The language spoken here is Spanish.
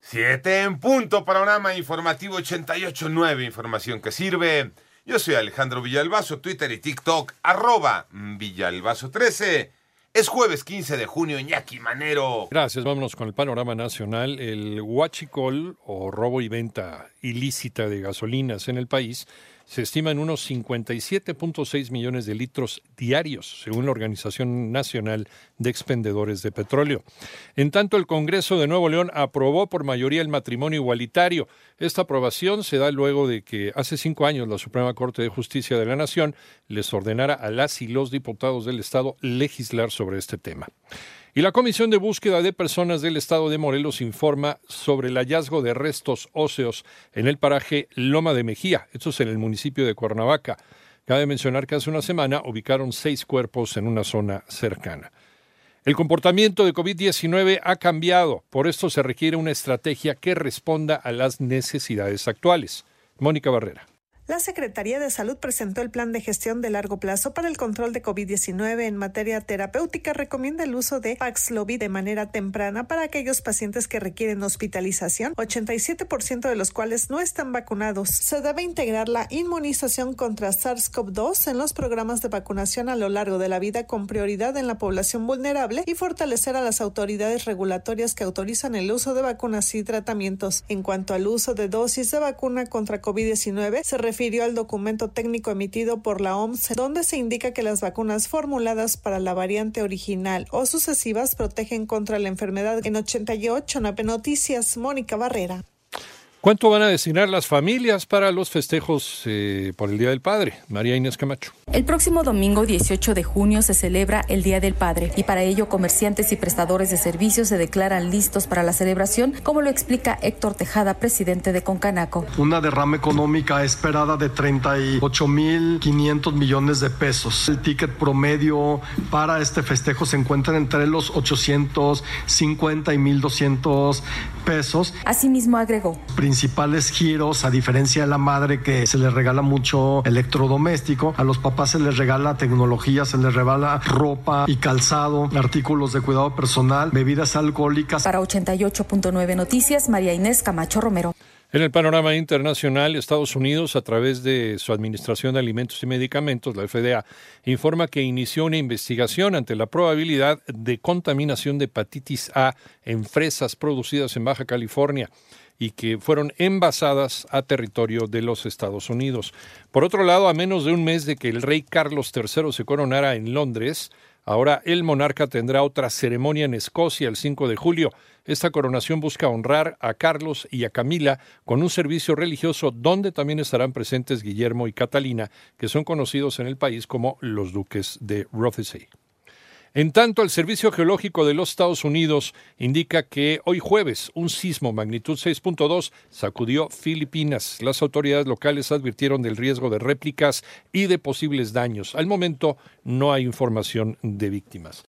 Siete en punto, panorama informativo 88.9, información que sirve. Yo soy Alejandro Villalbazo, Twitter y TikTok, arroba Villalbazo13. Es jueves 15 de junio, Iñaki Manero. Gracias, vámonos con el panorama nacional. El huachicol o robo y venta ilícita de gasolinas en el país se estima en unos 57.6 millones de litros diarios, según la Organización Nacional de Expendedores de Petróleo. En tanto, el Congreso de Nuevo León aprobó por mayoría el matrimonio igualitario. Esta aprobación se da luego de que hace cinco años la Suprema Corte de Justicia de la Nación les ordenara a las y los diputados del Estado legislar sobre este tema. Y la Comisión de Búsqueda de Personas del Estado de Morelos informa sobre el hallazgo de restos óseos en el paraje Loma de Mejía, esto es en el municipio de Cuernavaca. Cabe mencionar que hace una semana ubicaron seis cuerpos en una zona cercana. El comportamiento de COVID-19 ha cambiado, por esto se requiere una estrategia que responda a las necesidades actuales. Mónica Barrera. La Secretaría de Salud presentó el plan de gestión de largo plazo para el control de COVID-19 en materia terapéutica. Recomienda el uso de Paxlovid de manera temprana para aquellos pacientes que requieren hospitalización, 87% de los cuales no están vacunados. Se debe integrar la inmunización contra SARS-CoV-2 en los programas de vacunación a lo largo de la vida con prioridad en la población vulnerable y fortalecer a las autoridades regulatorias que autorizan el uso de vacunas y tratamientos. En cuanto al uso de dosis de vacuna contra COVID-19, se refiere refirió al documento técnico emitido por la OMS, donde se indica que las vacunas formuladas para la variante original o sucesivas protegen contra la enfermedad en 88 Noticias. Mónica Barrera. ¿Cuánto van a destinar las familias para los festejos eh, por el Día del Padre? María Inés Camacho. El próximo domingo 18 de junio se celebra el Día del Padre y para ello comerciantes y prestadores de servicios se declaran listos para la celebración, como lo explica Héctor Tejada, presidente de Concanaco. Una derrama económica esperada de 38.500 millones de pesos. El ticket promedio para este festejo se encuentra entre los 850 y 1.200 pesos. Asimismo agregó principales giros, a diferencia de la madre que se le regala mucho electrodoméstico, a los papás se les regala tecnología, se les regala ropa y calzado, artículos de cuidado personal, bebidas alcohólicas. Para 88.9 Noticias, María Inés Camacho Romero. En el panorama internacional, Estados Unidos, a través de su Administración de Alimentos y Medicamentos, la FDA, informa que inició una investigación ante la probabilidad de contaminación de hepatitis A en fresas producidas en Baja California y que fueron envasadas a territorio de los Estados Unidos. Por otro lado, a menos de un mes de que el rey Carlos III se coronara en Londres, ahora el monarca tendrá otra ceremonia en Escocia el 5 de julio. Esta coronación busca honrar a Carlos y a Camila con un servicio religioso donde también estarán presentes Guillermo y Catalina, que son conocidos en el país como los duques de Rothesay. En tanto, el Servicio Geológico de los Estados Unidos indica que hoy jueves un sismo magnitud 6.2 sacudió Filipinas. Las autoridades locales advirtieron del riesgo de réplicas y de posibles daños. Al momento no hay información de víctimas.